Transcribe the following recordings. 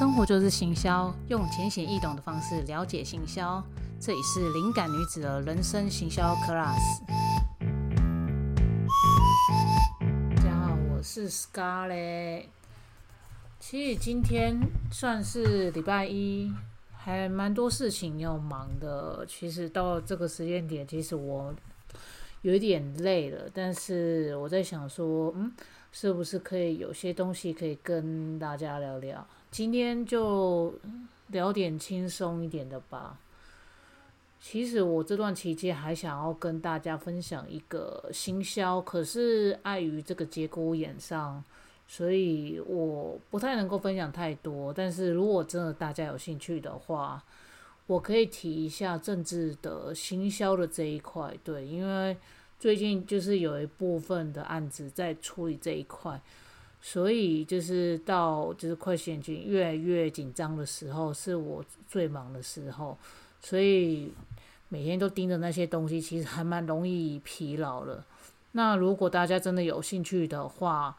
生活就是行销，用浅显易懂的方式了解行销。这里是灵感女子的人生行销 class。大家好，我是 Scarlett。其实今天算是礼拜一，还蛮多事情要忙的。其实到这个时间点，其实我有一点累了，但是我在想说，嗯，是不是可以有些东西可以跟大家聊聊？今天就聊点轻松一点的吧。其实我这段期间还想要跟大家分享一个行销，可是碍于这个节骨眼上，所以我不太能够分享太多。但是如果真的大家有兴趣的话，我可以提一下政治的行销的这一块。对，因为最近就是有一部分的案子在处理这一块。所以就是到就是快选举越来越紧张的时候，是我最忙的时候，所以每天都盯着那些东西，其实还蛮容易疲劳了。那如果大家真的有兴趣的话，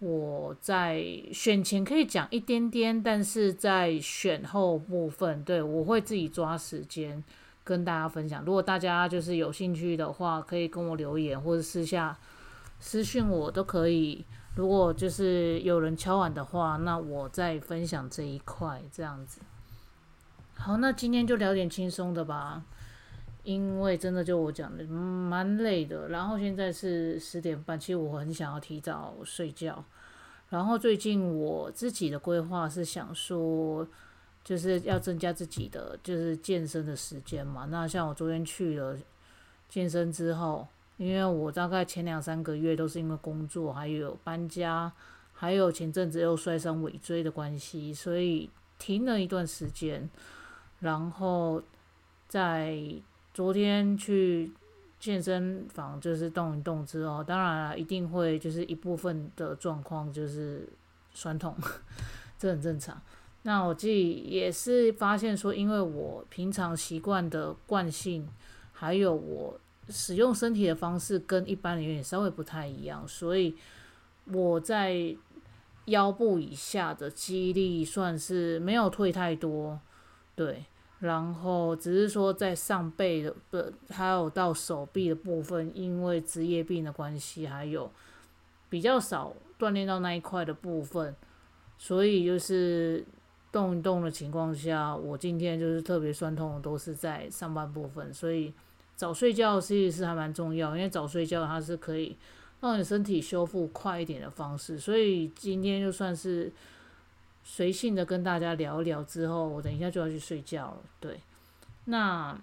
我在选前可以讲一点点，但是在选后部分，对我会自己抓时间跟大家分享。如果大家就是有兴趣的话，可以跟我留言或者私下私讯我都可以。如果就是有人敲碗的话，那我再分享这一块这样子。好，那今天就聊点轻松的吧，因为真的就我讲的蛮累的。然后现在是十点半，其实我很想要提早睡觉。然后最近我自己的规划是想说，就是要增加自己的就是健身的时间嘛。那像我昨天去了健身之后。因为我大概前两三个月都是因为工作，还有搬家，还有前阵子又摔伤尾椎的关系，所以停了一段时间。然后在昨天去健身房就是动一动之后，当然了，一定会就是一部分的状况就是酸痛，这很正常。那我自己也是发现说，因为我平常习惯的惯性，还有我。使用身体的方式跟一般人有点稍微不太一样，所以我在腰部以下的肌力算是没有退太多，对，然后只是说在上背的不还有到手臂的部分，因为职业病的关系，还有比较少锻炼到那一块的部分，所以就是动一动的情况下，我今天就是特别酸痛，都是在上半部分，所以。早睡觉其实是还蛮重要，因为早睡觉它是可以让你身体修复快一点的方式。所以今天就算是随性的跟大家聊一聊之后，我等一下就要去睡觉了。对，那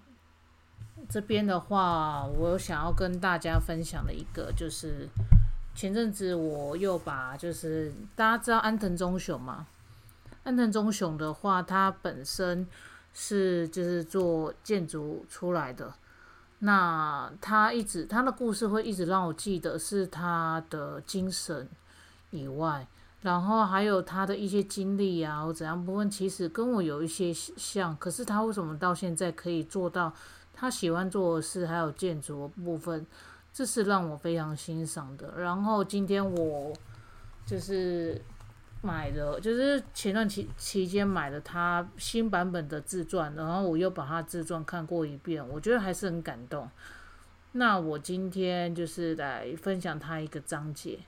这边的话，我想要跟大家分享的一个就是前阵子我又把就是大家知道安藤忠雄吗？安藤忠雄的话，他本身是就是做建筑出来的。那他一直他的故事会一直让我记得是他的精神以外，然后还有他的一些经历啊或怎样部分，其实跟我有一些像。可是他为什么到现在可以做到他喜欢做的事，还有建筑部分，这是让我非常欣赏的。然后今天我就是。买的就是前段期期间买了他新版本的自传，然后我又把他自传看过一遍，我觉得还是很感动。那我今天就是来分享他一个章节，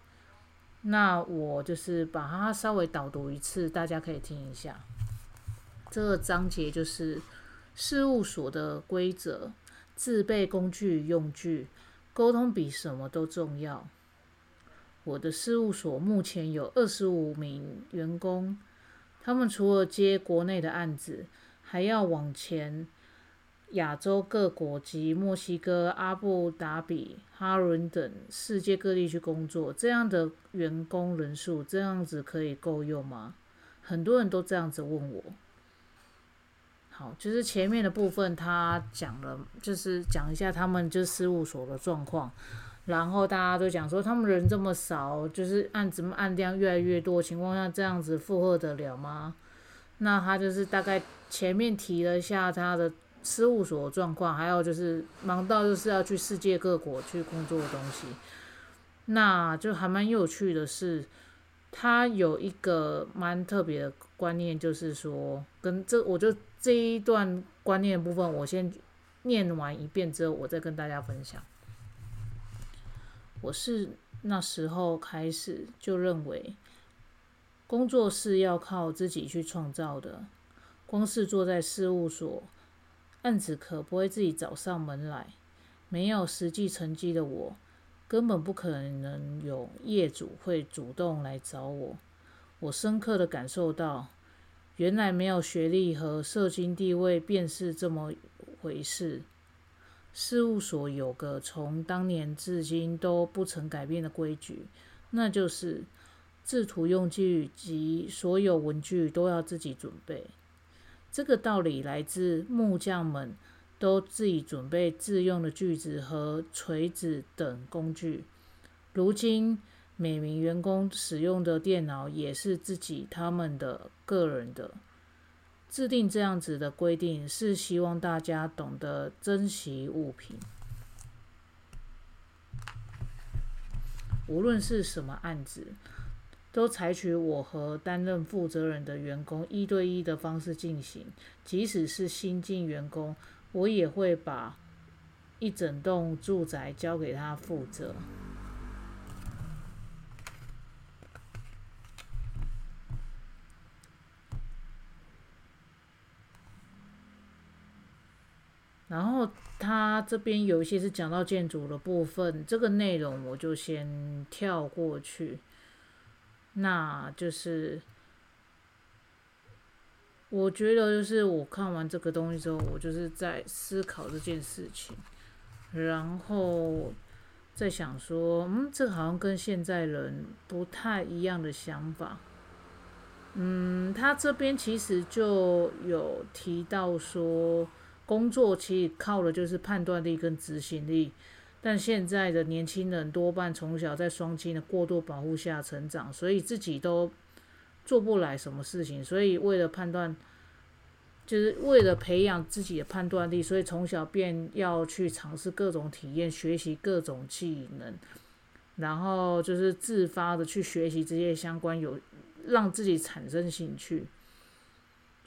那我就是把它稍微导读一次，大家可以听一下。这个章节就是事务所的规则，自备工具用具，沟通比什么都重要。我的事务所目前有二十五名员工，他们除了接国内的案子，还要往前亚洲各国及墨西哥、阿布达比、哈伦等世界各地去工作。这样的员工人数，这样子可以够用吗？很多人都这样子问我。好，就是前面的部分他讲了，就是讲一下他们就事务所的状况。然后大家都讲说，他们人这么少，就是案子案量越来越多情况下，这样子负荷得了吗？那他就是大概前面提了一下他的事务所状况，还有就是忙到就是要去世界各国去工作的东西。那就还蛮有趣的是，他有一个蛮特别的观念就是说，跟这我就这一段观念部分，我先念完一遍之后，我再跟大家分享。我是那时候开始就认为，工作是要靠自己去创造的，光是坐在事务所，案子可不会自己找上门来。没有实际成绩的我，根本不可能有业主会主动来找我。我深刻的感受到，原来没有学历和社经地位便是这么回事。事务所有个从当年至今都不曾改变的规矩，那就是制图用具及所有文具都要自己准备。这个道理来自木匠们都自己准备自用的锯子和锤子等工具。如今。每名员工使用的电脑也是自己他们的个人的。制定这样子的规定，是希望大家懂得珍惜物品。无论是什么案子，都采取我和担任负责人的员工一对一的方式进行。即使是新进员工，我也会把一整栋住宅交给他负责。然后这边有一些是讲到建筑的部分，这个内容我就先跳过去。那就是我觉得，就是我看完这个东西之后，我就是在思考这件事情，然后在想说，嗯，这好像跟现在人不太一样的想法。嗯，他这边其实就有提到说。工作其实靠的就是判断力跟执行力，但现在的年轻人多半从小在双亲的过度保护下成长，所以自己都做不来什么事情。所以为了判断，就是为了培养自己的判断力，所以从小便要去尝试各种体验，学习各种技能，然后就是自发的去学习这些相关有让自己产生兴趣。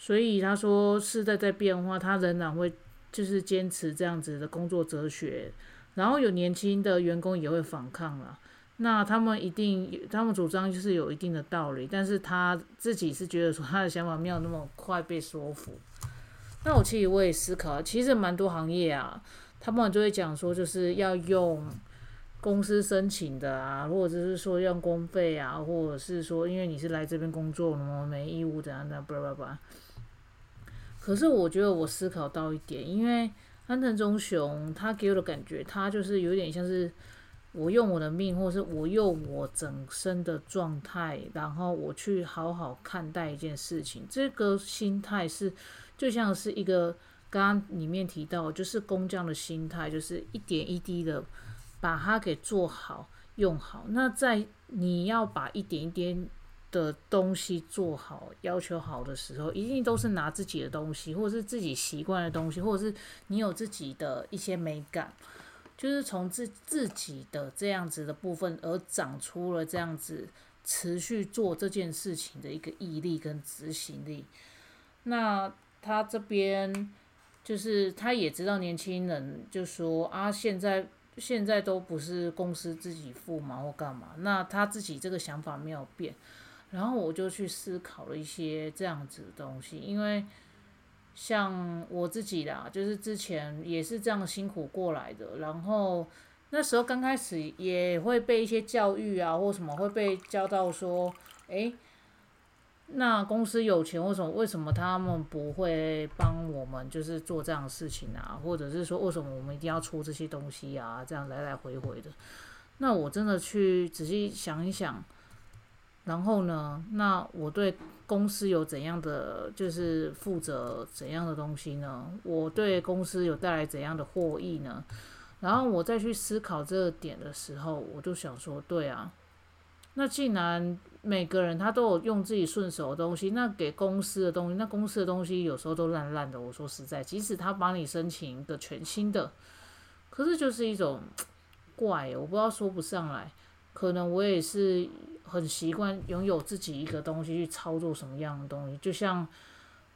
所以他说时代在变化，他仍然会就是坚持这样子的工作哲学。然后有年轻的员工也会反抗了，那他们一定他们主张就是有一定的道理，但是他自己是觉得说他的想法没有那么快被说服。那我其实我也思考，其实蛮多行业啊，他们就会讲说就是要用公司申请的啊，或者是说用公费啊，或者是说因为你是来这边工作的嘛，没义务怎样怎样，叭叭叭。可是我觉得我思考到一点，因为安藤忠雄他给我的感觉，他就是有点像是我用我的命，或是我用我整身的状态，然后我去好好看待一件事情。这个心态是就像是一个刚刚里面提到，就是工匠的心态，就是一点一滴的把它给做好用好。那在你要把一点一点。的东西做好，要求好的时候，一定都是拿自己的东西，或者是自己习惯的东西，或者是你有自己的一些美感，就是从自自己的这样子的部分而长出了这样子持续做这件事情的一个毅力跟执行力。那他这边就是他也知道年轻人就说啊，现在现在都不是公司自己付嘛或干嘛，那他自己这个想法没有变。然后我就去思考了一些这样子的东西，因为像我自己啦，就是之前也是这样辛苦过来的。然后那时候刚开始也会被一些教育啊，或什么会被教到说，诶，那公司有钱，为什么为什么他们不会帮我们就是做这样的事情啊？或者是说为什么我们一定要出这些东西啊？这样来来回回的。那我真的去仔细想一想。然后呢？那我对公司有怎样的就是负责怎样的东西呢？我对公司有带来怎样的获益呢？然后我再去思考这个点的时候，我就想说，对啊，那既然每个人他都有用自己顺手的东西，那给公司的东西，那公司的东西有时候都烂烂的。我说实在，即使他帮你申请一个全新的，可是就是一种 怪，我不知道说不上来。可能我也是。很习惯拥有自己一个东西去操作什么样的东西。就像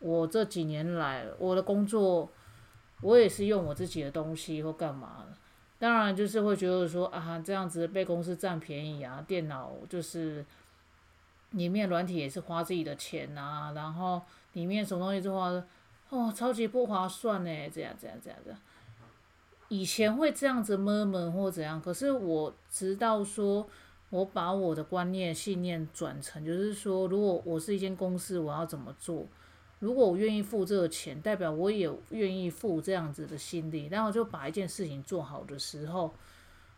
我这几年来，我的工作，我也是用我自己的东西或干嘛的。当然就是会觉得说啊，这样子被公司占便宜啊，电脑就是里面软体也是花自己的钱啊，然后里面什么东西都花，哦，超级不划算呢，这样这样这样的。以前会这样子闷闷或怎样，可是我直到说，我把我的观念信念转成，就是说，如果我是一间公司，我要怎么做？如果我愿意付这个钱，代表我也愿意付这样子的心力，然后就把一件事情做好的时候，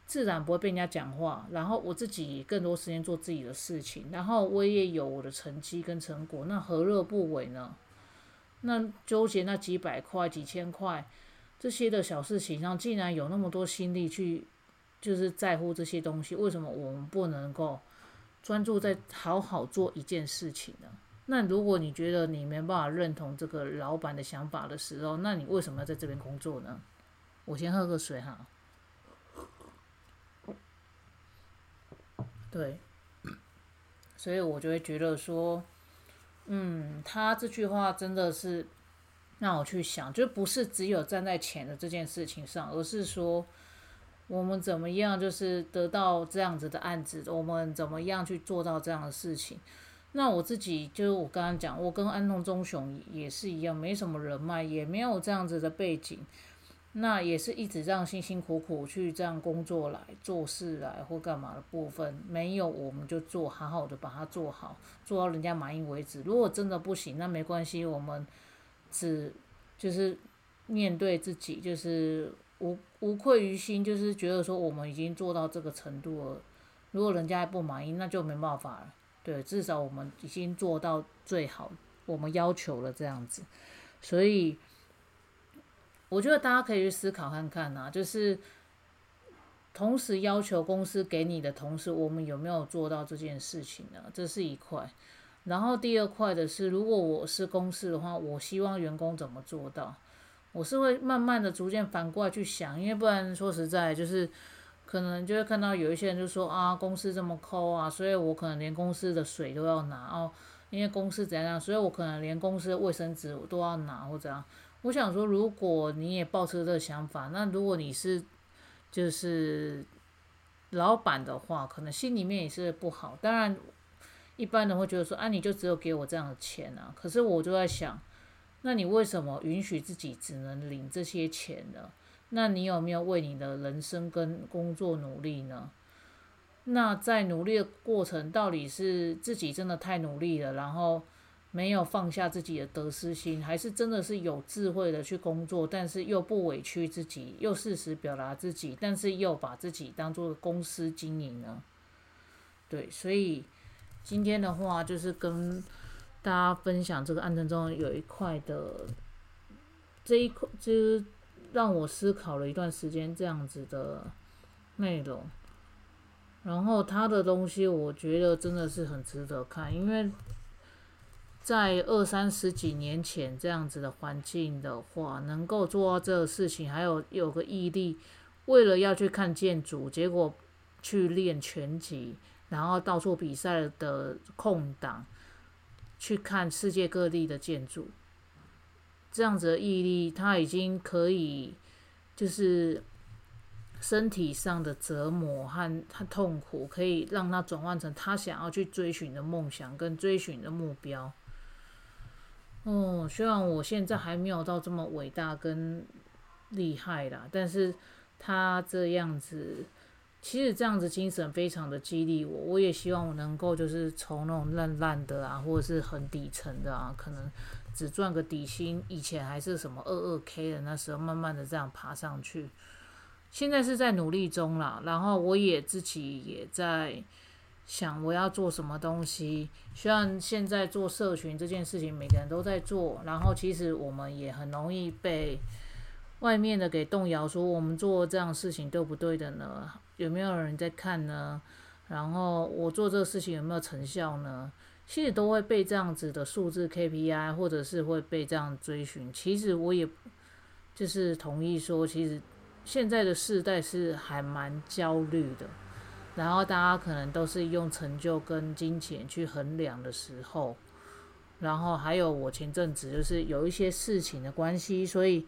自然不会被人家讲话，然后我自己更多时间做自己的事情，然后我也有我的成绩跟成果，那何乐不为呢？那纠结那几百块、几千块。这些的小事情上，竟然有那么多心力去，就是在乎这些东西，为什么我们不能够专注在好好做一件事情呢？那如果你觉得你没办法认同这个老板的想法的时候，那你为什么要在这边工作呢？我先喝个水哈。对，所以我就会觉得说，嗯，他这句话真的是。让我去想，就不是只有站在钱的这件事情上，而是说我们怎么样，就是得到这样子的案子，我们怎么样去做到这样的事情。那我自己就是我刚刚讲，我跟安东忠雄也是一样，没什么人脉，也没有这样子的背景，那也是一直这样辛辛苦苦去这样工作来做事来或干嘛的部分，没有我们就做好好的把它做好，做到人家满意为止。如果真的不行，那没关系，我们。只就是面对自己，就是无无愧于心，就是觉得说我们已经做到这个程度了。如果人家还不满意，那就没办法了。对，至少我们已经做到最好，我们要求了这样子。所以我觉得大家可以去思考看看啊，就是同时要求公司给你的同时，我们有没有做到这件事情呢？这是一块。然后第二块的是，如果我是公司的话，我希望员工怎么做到？我是会慢慢的、逐渐反过来去想，因为不然说实在，就是可能就会看到有一些人就说啊，公司这么抠啊，所以我可能连公司的水都要拿哦，因为公司怎样，所以我可能连公司的卫生纸我都要拿或怎样。我想说，如果你也抱持这个想法，那如果你是就是老板的话，可能心里面也是不好。当然。一般人会觉得说，啊，你就只有给我这样的钱啊。可是我就在想，那你为什么允许自己只能领这些钱呢？那你有没有为你的人生跟工作努力呢？那在努力的过程，到底是自己真的太努力了，然后没有放下自己的得失心，还是真的是有智慧的去工作，但是又不委屈自己，又适时表达自己，但是又把自己当做公司经营呢？对，所以。今天的话，就是跟大家分享这个案程中有一块的这一块，就是让我思考了一段时间这样子的内容。然后他的东西，我觉得真的是很值得看，因为在二三十几年前这样子的环境的话，能够做到这个事情，还有有个毅力，为了要去看建筑，结果去练拳击。然后到处比赛的空档，去看世界各地的建筑，这样子的毅力，他已经可以，就是身体上的折磨和他痛苦，可以让他转换成他想要去追寻的梦想跟追寻的目标。哦，虽然我现在还没有到这么伟大跟厉害啦，但是他这样子。其实这样子精神非常的激励我，我也希望我能够就是从那种烂烂的啊，或者是很底层的啊，可能只赚个底薪，以前还是什么二二 K 的那时候，慢慢的这样爬上去。现在是在努力中啦，然后我也自己也在想我要做什么东西。虽然现在做社群这件事情每个人都在做，然后其实我们也很容易被。外面的给动摇，说我们做这样事情对不对的呢？有没有人在看呢？然后我做这个事情有没有成效呢？其实都会被这样子的数字 KPI，或者是会被这样追寻。其实我也就是同意说，其实现在的世代是还蛮焦虑的，然后大家可能都是用成就跟金钱去衡量的时候，然后还有我前阵子就是有一些事情的关系，所以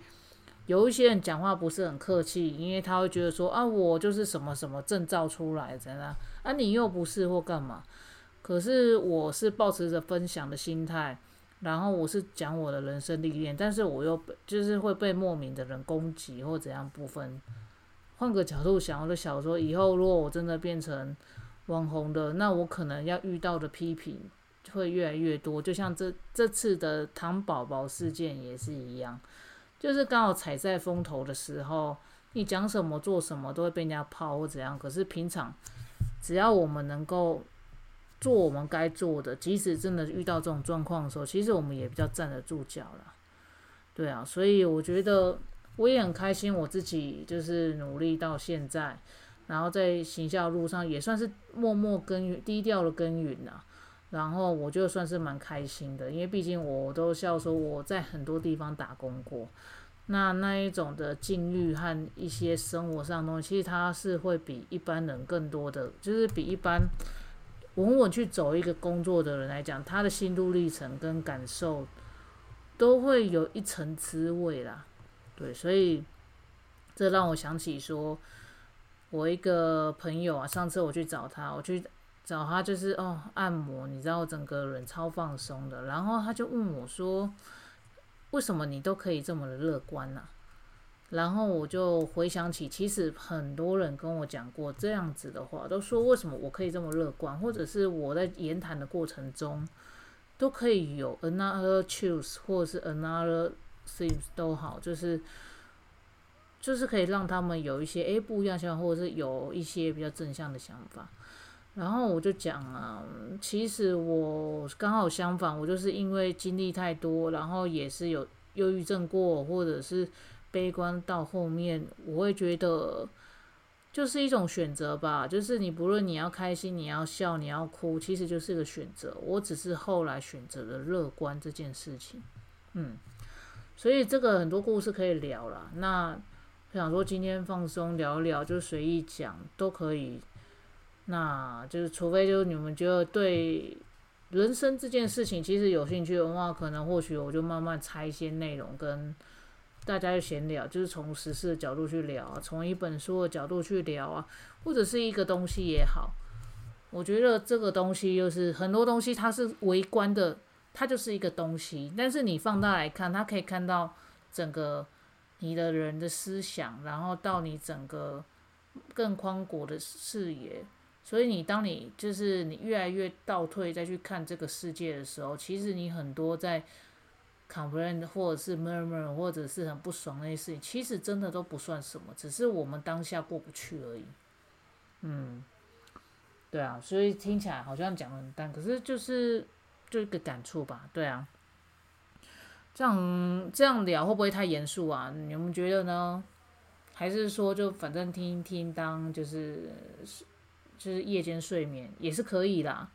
有一些人讲话不是很客气，因为他会觉得说啊，我就是什么什么证照出来的呢，啊你又不是或干嘛，可是我是保持着分享的心态。然后我是讲我的人生历练，但是我又就是会被莫名的人攻击或怎样部分。换个角度想，我就想说，以后如果我真的变成网红的，那我可能要遇到的批评会越来越多。就像这这次的糖宝宝事件也是一样，就是刚好踩在风头的时候，你讲什么做什么都会被人家泡或怎样。可是平常只要我们能够。做我们该做的，即使真的遇到这种状况的时候，其实我们也比较站得住脚了。对啊，所以我觉得我也很开心，我自己就是努力到现在，然后在行销路上也算是默默耕耘、低调的耕耘啊。然后我就算是蛮开心的，因为毕竟我都笑说我在很多地方打工过，那那一种的境遇和一些生活上的东西，其实它是会比一般人更多的，就是比一般。稳稳去走一个工作的人来讲，他的心路历程跟感受都会有一层滋味啦。对，所以这让我想起说，我一个朋友啊，上次我去找他，我去找他就是哦按摩，你知道整个人超放松的，然后他就问我说，为什么你都可以这么的乐观呢？然后我就回想起，其实很多人跟我讲过这样子的话，都说为什么我可以这么乐观，或者是我在言谈的过程中都可以有 another choose 或者是 another things 都好，就是就是可以让他们有一些诶不一样想法，或者是有一些比较正向的想法。然后我就讲啊，其实我刚好相反，我就是因为经历太多，然后也是有忧郁症过，或者是。悲观到后面，我会觉得就是一种选择吧。就是你不论你要开心，你要笑，你要哭，其实就是个选择。我只是后来选择了乐观这件事情。嗯，所以这个很多故事可以聊了。那想说今天放松聊聊，就随意讲都可以。那就是除非就是你们觉得对人生这件事情其实有兴趣的话，可能或许我就慢慢拆一些内容跟。大家就闲聊，就是从实事的角度去聊，从一本书的角度去聊啊，或者是一个东西也好。我觉得这个东西就是很多东西它是微观的，它就是一个东西，但是你放大来看，它可以看到整个你的人的思想，然后到你整个更宽广的视野。所以你当你就是你越来越倒退再去看这个世界的时候，其实你很多在。complain 或者是 murmur 或者是很不爽那些事情，其实真的都不算什么，只是我们当下过不去而已。嗯，对啊，所以听起来好像讲的很淡，可是就是就一个感触吧。对啊，这样这样聊会不会太严肃啊？你们觉得呢？还是说就反正听听当就是就是夜间睡眠也是可以啦。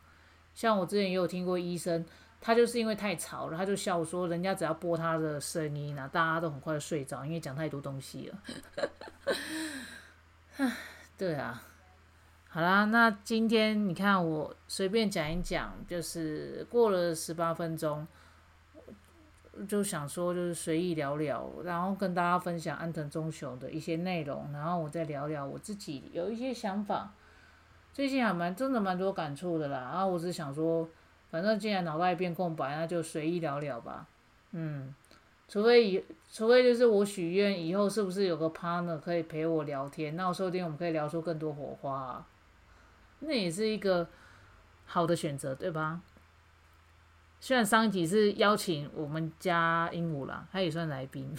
像我之前也有听过医生。他就是因为太吵了，他就笑说：“人家只要播他的声音啊，大家都很快就睡着，因为讲太多东西了。”对啊，好啦，那今天你看我随便讲一讲，就是过了十八分钟，就想说就是随意聊聊，然后跟大家分享安藤忠雄的一些内容，然后我再聊聊我自己有一些想法，最近还蛮真的蛮多感触的啦。然后我只想说。反正既然脑袋一片空白，那就随意聊聊吧。嗯，除非以，除非就是我许愿以后是不是有个 partner 可以陪我聊天，那我说不定我们可以聊出更多火花，那也是一个好的选择，对吧？虽然上一集是邀请我们家鹦鹉啦，他也算来宾，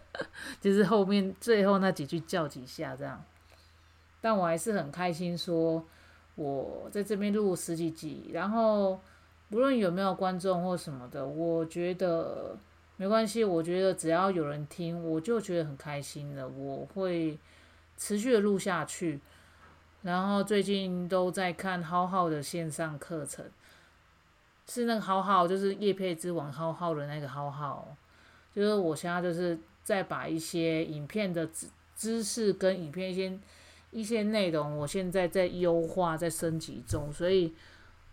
就是后面最后那几句叫几下这样，但我还是很开心，说我在这边录十几集，然后。不论有没有观众或什么的，我觉得没关系。我觉得只要有人听，我就觉得很开心了。我会持续的录下去。然后最近都在看浩浩的线上课程，是那个浩浩，就是叶佩之王浩浩的那个浩浩。就是我现在就是在把一些影片的知知识跟影片一些一些内容，我现在在优化，在升级中，所以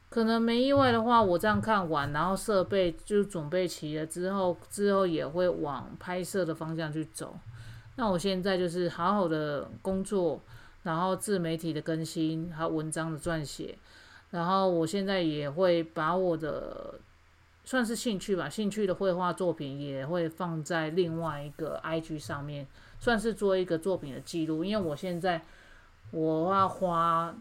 可能没意外的话，我这样看完，然后设备就准备齐了之后，之后也会往拍摄的方向去走。那我现在就是好好的工作，然后自媒体的更新，还有文章的撰写，然后我现在也会把我的算是兴趣吧，兴趣的绘画作品也会放在另外一个 IG 上面，算是做一个作品的记录，因为我现在。我要花，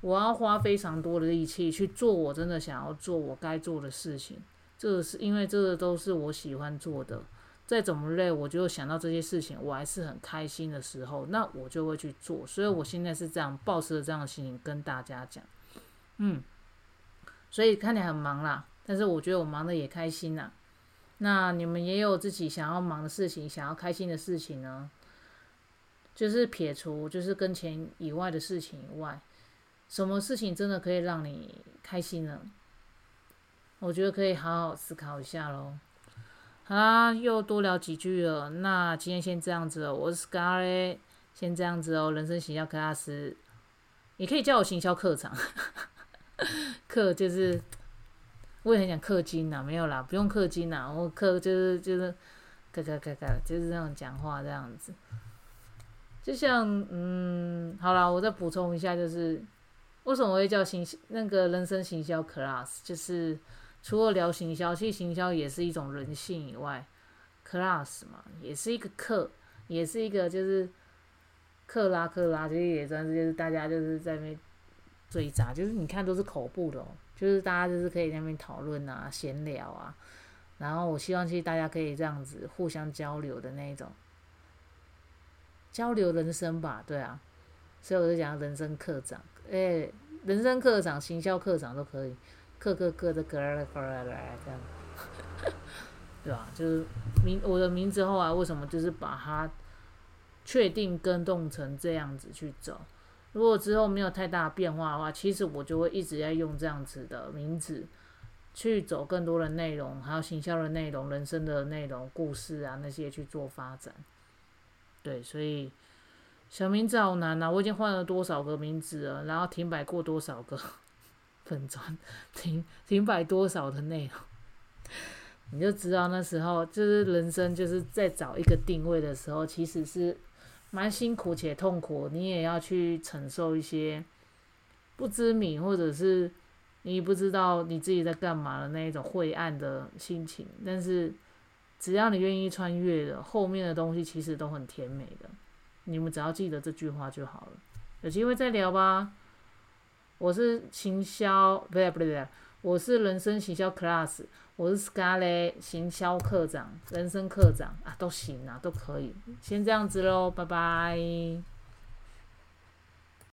我要花非常多的力气去做我真的想要做我该做的事情。这个是因为这个都是我喜欢做的。再怎么累，我就想到这些事情，我还是很开心的时候，那我就会去做。所以我现在是这样，抱持着这样的心情跟大家讲。嗯，所以看起来很忙啦，但是我觉得我忙的也开心呐。那你们也有自己想要忙的事情，想要开心的事情呢？就是撇除就是跟钱以外的事情以外，什么事情真的可以让你开心呢？我觉得可以好好思考一下喽。好啦，又多聊几句了，那今天先这样子哦。我是 Scarlet，先这样子哦。人生行销 class，也可以叫我行销课长。课就是我也很想氪金呐，没有啦，不用氪金呐，我氪就是就是咔咔咔咔，就是这样讲话这样子。就像，嗯，好啦，我再补充一下，就是为什么会叫行那个人生行销 class，就是除了聊行销，其实行销也是一种人性以外，class 嘛，也是一个课，也是一个就是克拉克拉，其实也算是就是大家就是在那边追杂，就是你看都是口部的，就是大家就是可以那边讨论啊，闲聊啊，然后我希望其实大家可以这样子互相交流的那一种。交流人生吧，对啊，所以我就讲人生课长，诶，人生课长、行销课长都可以，课课课的格来格来来这样，对吧？就是名我的名字后来为什么就是把它确定跟动成这样子去走？如果之后没有太大变化的话，其实我就会一直在用这样子的名字去走更多的内容，还有行销的内容、人生的内容、故事啊那些去做发展。对，所以小名字好难呐！我已经换了多少个名字了，然后停摆过多少个 粉砖，停停摆多少的内容，你就知道那时候就是人生就是在找一个定位的时候，其实是蛮辛苦且痛苦。你也要去承受一些不知名或者是你不知道你自己在干嘛的那一种晦暗的心情，但是。只要你愿意穿越的，后面的东西其实都很甜美的。你们只要记得这句话就好了。有机会再聊吧。我是行销，不对不对不对，我是人生行销 class，我是 scarlet 行销课长，人生课长啊，都行啊，都可以。先这样子喽，拜拜。